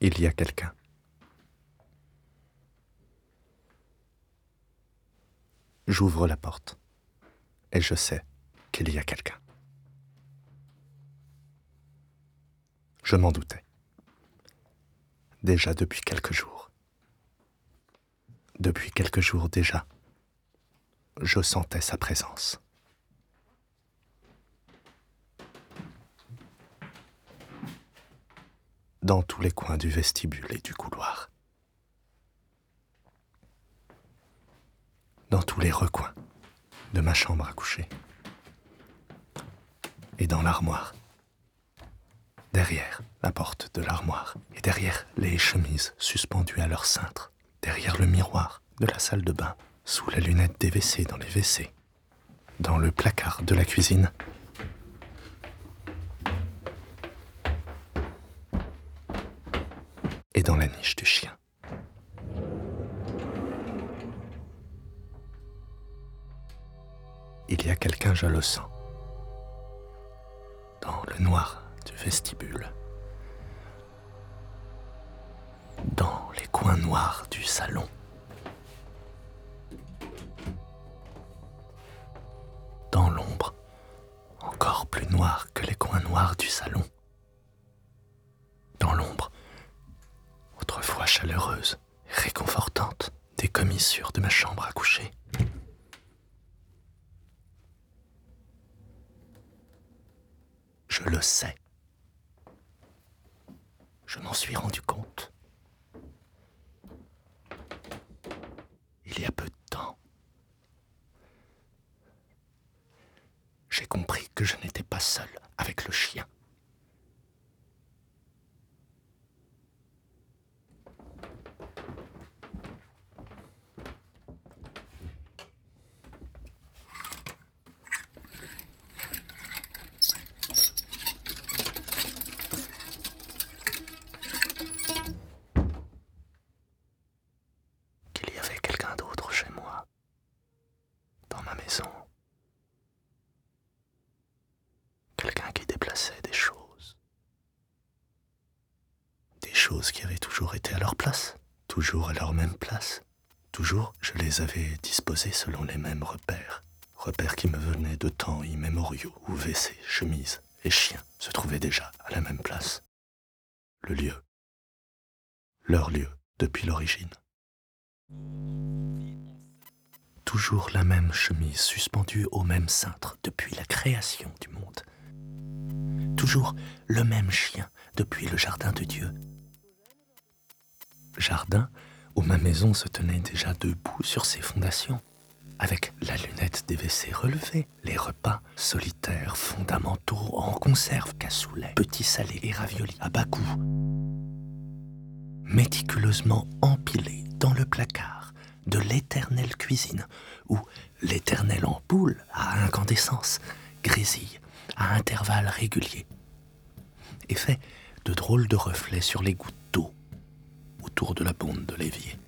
Il y a quelqu'un. J'ouvre la porte et je sais qu'il y a quelqu'un. Je m'en doutais. Déjà depuis quelques jours. Depuis quelques jours déjà, je sentais sa présence. Dans tous les coins du vestibule et du couloir. Dans tous les recoins de ma chambre à coucher. Et dans l'armoire. Derrière la porte de l'armoire et derrière les chemises suspendues à leur cintre. Derrière le miroir de la salle de bain. Sous la lunette des WC dans les WC. Dans le placard de la cuisine. Du chien. Il y a quelqu'un, sens. Dans le noir du vestibule. Dans les coins noirs du salon. Dans l'ombre, encore plus noire que les coins noirs du salon. Commissures de ma chambre à coucher. Je le sais. Je m'en suis rendu compte. Il y a peu de temps. J'ai compris que je n'étais pas seul avec le chien. qu'il y avait quelqu'un d'autre chez moi, dans ma maison. Quelqu'un qui déplaçait des choses. Des choses qui avaient toujours été à leur place, toujours à leur même place. Toujours, je les avais disposées selon les mêmes repères. Repères qui me venaient de temps immémoriaux où WC, chemise et chien se trouvaient déjà à la même place. Le lieu. Leur lieu depuis l'origine. Toujours la même chemise suspendue au même cintre depuis la création du monde. Toujours le même chien depuis le jardin de Dieu. Jardin où ma maison se tenait déjà debout sur ses fondations, avec la lunette des WC relevée, les repas solitaires, fondamentaux, en conserve, cassoulet, petits salés et raviolis à bas coût, méticuleusement empilés dans le placard de l'éternelle cuisine, où l'éternelle ampoule à incandescence grésille à intervalles réguliers et fait de drôles de reflets sur les gouttes d'eau autour de la bonde de l'évier.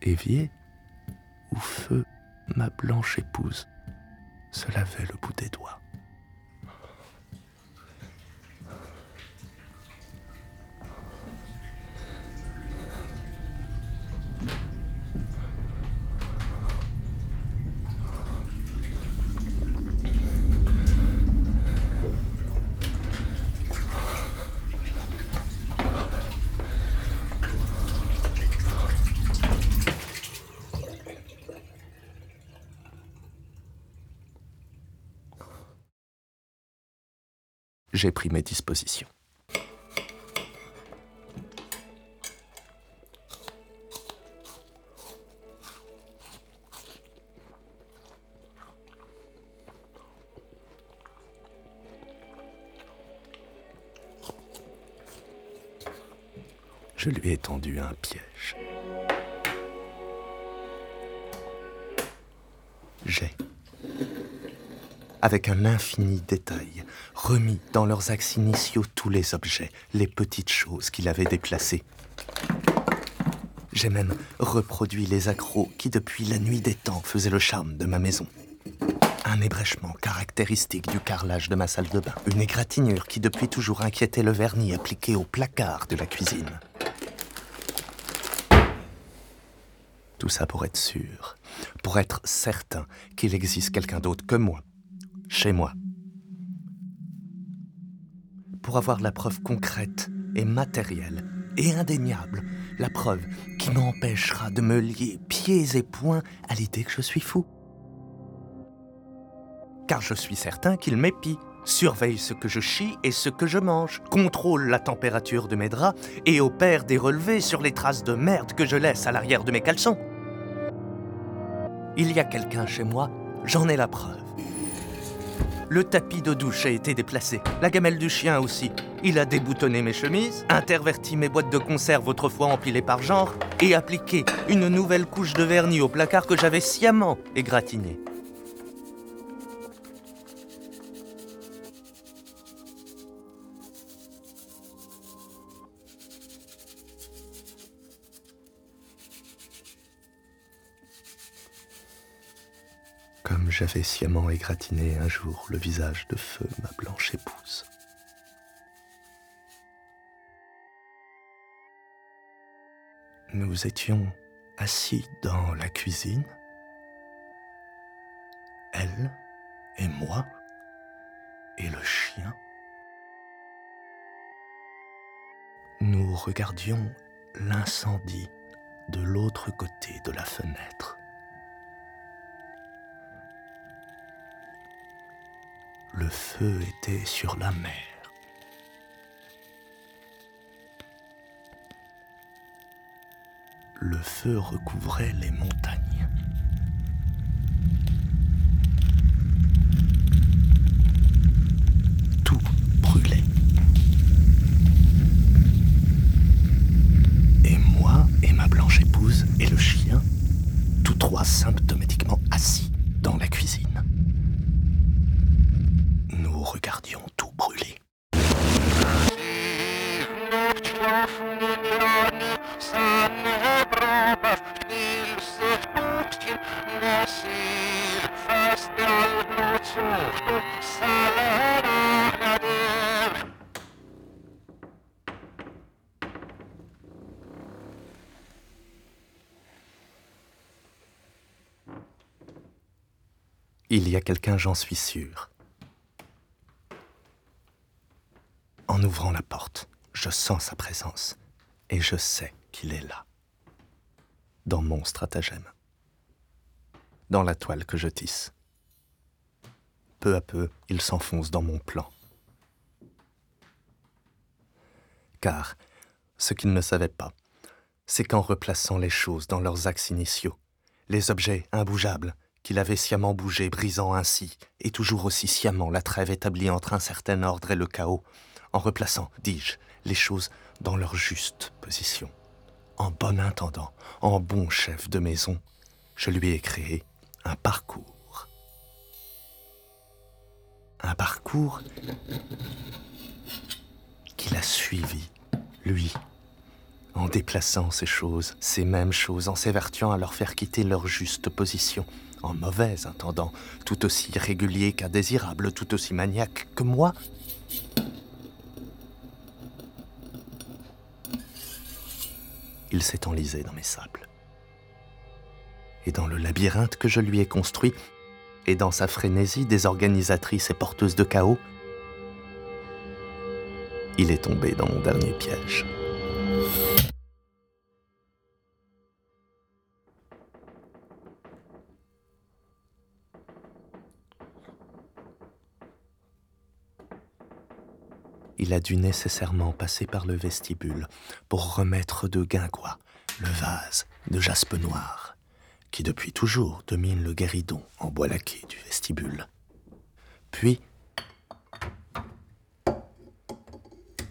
Évier où feu ma blanche épouse se lavait le bout des doigts. J'ai pris mes dispositions. Je lui ai tendu un piège. J'ai, avec un infini détail, remis dans leurs axes initiaux tous les objets, les petites choses qu'il avait déplacées. J'ai même reproduit les accros qui, depuis la nuit des temps, faisaient le charme de ma maison. Un ébrèchement caractéristique du carrelage de ma salle de bain. Une égratignure qui depuis toujours inquiétait le vernis appliqué au placard de la cuisine. Tout ça pour être sûr, pour être certain qu'il existe quelqu'un d'autre que moi, chez moi. Pour avoir la preuve concrète et matérielle et indéniable, la preuve qui m'empêchera de me lier pieds et poings à l'idée que je suis fou. Car je suis certain qu'il m'épie, surveille ce que je chie et ce que je mange, contrôle la température de mes draps et opère des relevés sur les traces de merde que je laisse à l'arrière de mes caleçons. Il y a quelqu'un chez moi, j'en ai la preuve. Le tapis de douche a été déplacé, la gamelle du chien aussi. Il a déboutonné mes chemises, interverti mes boîtes de conserve autrefois empilées par genre, et appliqué une nouvelle couche de vernis au placard que j'avais sciemment égratigné. J'avais sciemment égratigné un jour le visage de feu ma blanche épouse. Nous étions assis dans la cuisine, elle et moi, et le chien. Nous regardions l'incendie de l'autre côté de la fenêtre. Le feu était sur la mer. Le feu recouvrait les montagnes. Tout brûlait. Et moi et ma blanche épouse et le chien, tous trois symptomatiquement Il y a quelqu'un, j'en suis sûr. En ouvrant la porte, je sens sa présence et je sais qu'il est là, dans mon stratagème, dans la toile que je tisse. Peu à peu, il s'enfonce dans mon plan. Car, ce qu'il ne savait pas, c'est qu'en replaçant les choses dans leurs axes initiaux, les objets imbougeables, qu'il avait sciemment bougé, brisant ainsi, et toujours aussi sciemment la trêve établie entre un certain ordre et le chaos, en replaçant, dis-je, les choses dans leur juste position. En bon intendant, en bon chef de maison, je lui ai créé un parcours. Un parcours qu'il a suivi, lui, en déplaçant ces choses, ces mêmes choses, en s'évertuant à leur faire quitter leur juste position, en mauvais intendant, tout aussi régulier qu'indésirable, tout aussi maniaque que moi. Il s'est enlisé dans mes sables. Et dans le labyrinthe que je lui ai construit, et dans sa frénésie désorganisatrice et porteuse de chaos, il est tombé dans mon dernier piège. Il a dû nécessairement passer par le vestibule pour remettre de guingois le vase de jaspe noir qui depuis toujours domine le guéridon en bois laqué du vestibule. Puis,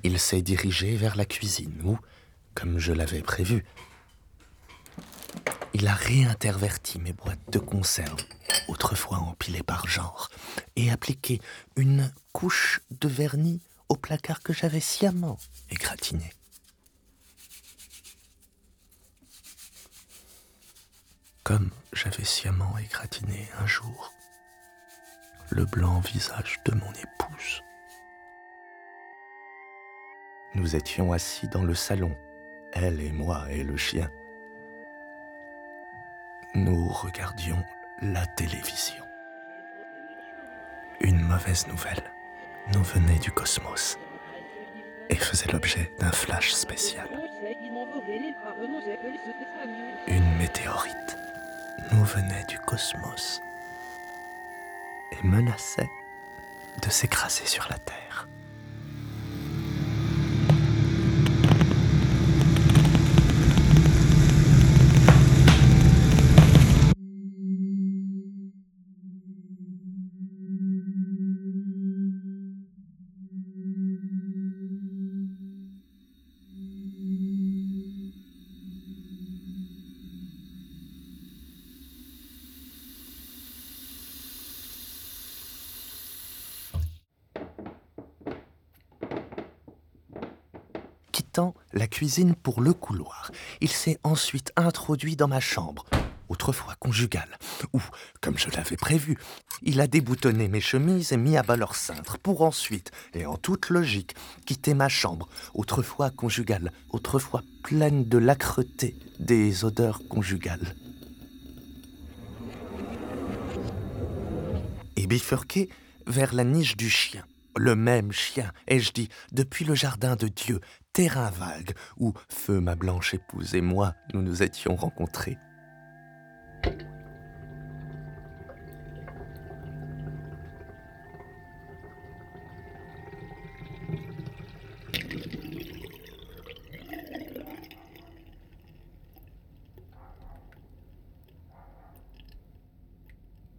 il s'est dirigé vers la cuisine où, comme je l'avais prévu, il a réinterverti mes boîtes de conserve, autrefois empilées par genre, et appliqué une couche de vernis au placard que j'avais sciemment égratigné. comme j'avais sciemment égratigné un jour le blanc visage de mon épouse. Nous étions assis dans le salon, elle et moi et le chien. Nous regardions la télévision. Une mauvaise nouvelle nous venait du cosmos et faisait l'objet d'un flash spécial. Une météorite nous venait du cosmos et menaçait de s'écraser sur la Terre. La cuisine pour le couloir. Il s'est ensuite introduit dans ma chambre, autrefois conjugale, où, comme je l'avais prévu, il a déboutonné mes chemises et mis à bas leur cintre, pour ensuite, et en toute logique, quitter ma chambre, autrefois conjugale, autrefois pleine de l'âcreté des odeurs conjugales. Et bifurqué vers la niche du chien. Le même chien, ai-je dit, depuis le jardin de Dieu, terrain vague où Feu, ma blanche épouse et moi, nous nous étions rencontrés.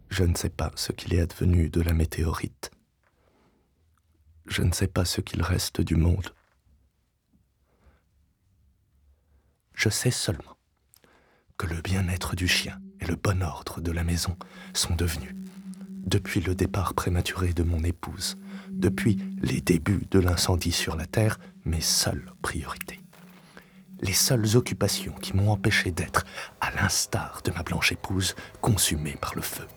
Je ne sais pas ce qu'il est advenu de la météorite. Je ne sais pas ce qu'il reste du monde. Je sais seulement que le bien-être du chien et le bon ordre de la maison sont devenus, depuis le départ prématuré de mon épouse, depuis les débuts de l'incendie sur la Terre, mes seules priorités. Les seules occupations qui m'ont empêché d'être, à l'instar de ma blanche épouse, consumée par le feu.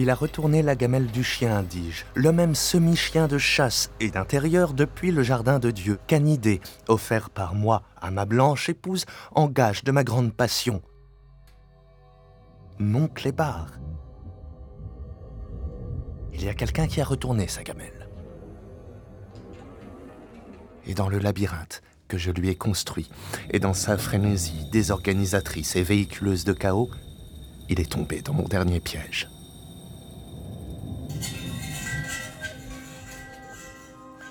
Il a retourné la gamelle du chien, dis-je, le même semi-chien de chasse et d'intérieur depuis le jardin de Dieu, canidé, offert par moi à ma blanche épouse en gage de ma grande passion. Mon clébard. Il y a quelqu'un qui a retourné sa gamelle. Et dans le labyrinthe que je lui ai construit, et dans sa frénésie désorganisatrice et véhiculeuse de chaos, il est tombé dans mon dernier piège.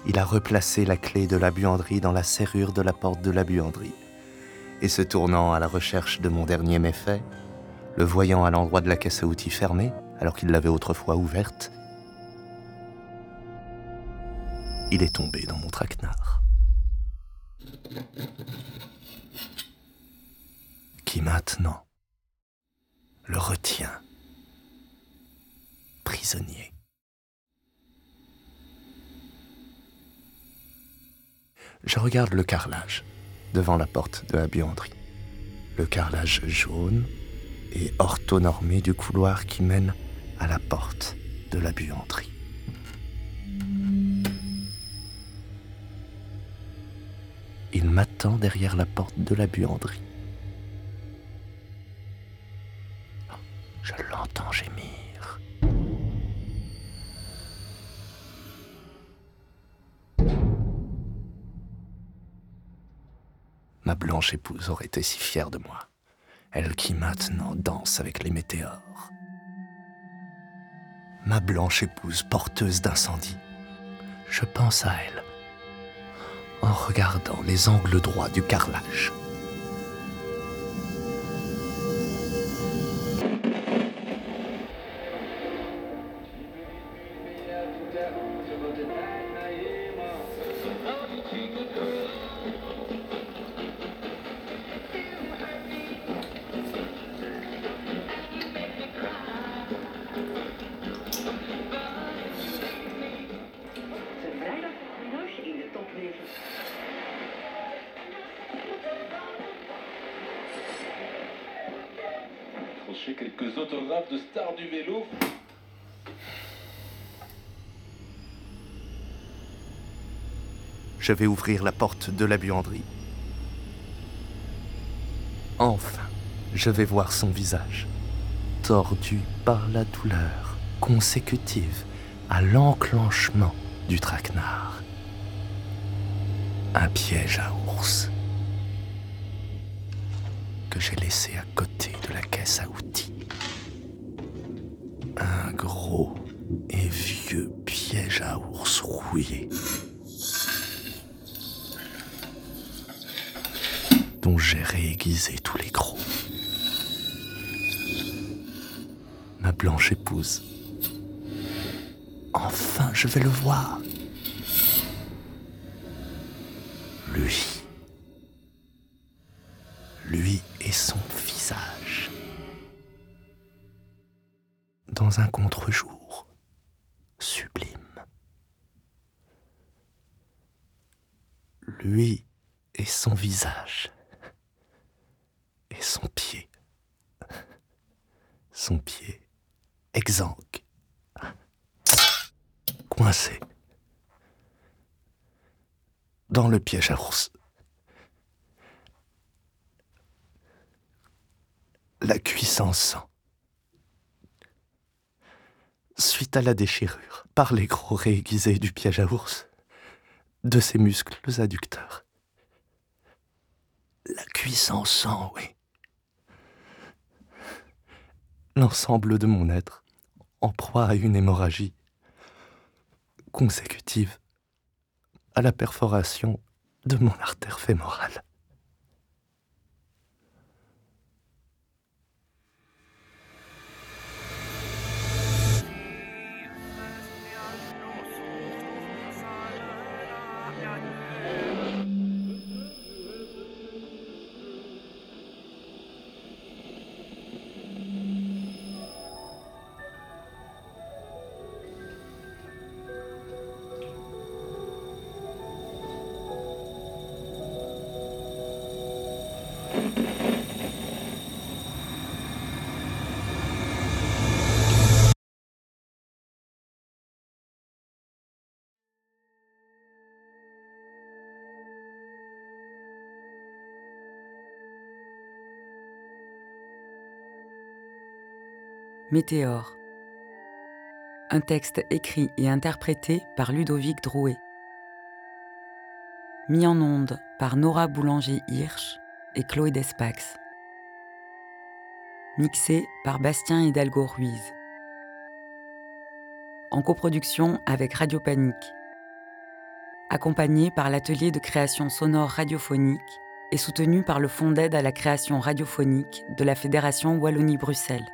Il a replacé la clé de la buanderie dans la serrure de la porte de la buanderie. Et se tournant à la recherche de mon dernier méfait, le voyant à l'endroit de la caisse à outils fermée, alors qu'il l'avait autrefois ouverte, il est tombé dans mon traquenard. Qui maintenant le retient prisonnier. Je regarde le carrelage devant la porte de la buanderie. Le carrelage jaune et orthonormé du couloir qui mène à la porte de la buanderie. Il m'attend derrière la porte de la buanderie. Je l'entends ma blanche épouse aurait été si fière de moi, elle qui maintenant danse avec les météores. Ma blanche épouse porteuse d'incendie, je pense à elle en regardant les angles droits du carrelage. De du vélo. Je vais ouvrir la porte de la buanderie. Enfin, je vais voir son visage, tordu par la douleur consécutive à l'enclenchement du traquenard. Un piège à ours que j'ai laissé à côté de la caisse à outils. Un gros et vieux piège à ours rouillé. dont j'ai réaiguisé tous les gros. Ma blanche épouse. Enfin, je vais le voir. Lui Un contre-jour sublime. Lui et son visage et son pied. Son pied exsangue, coincé dans le piège à ours. La cuisse en sang. Suite à la déchirure par les gros réaiguisés du piège à ours de ses muscles adducteurs. La cuisse en sang, oui l'ensemble de mon être en proie à une hémorragie consécutive à la perforation de mon artère fémorale. Météore. Un texte écrit et interprété par Ludovic Drouet. Mis en onde par Nora Boulanger-Hirsch et Chloé Despax. Mixé par Bastien Hidalgo Ruiz. En coproduction avec Radio Panique. Accompagné par l'atelier de création sonore radiophonique et soutenu par le Fonds d'aide à la création radiophonique de la Fédération Wallonie-Bruxelles.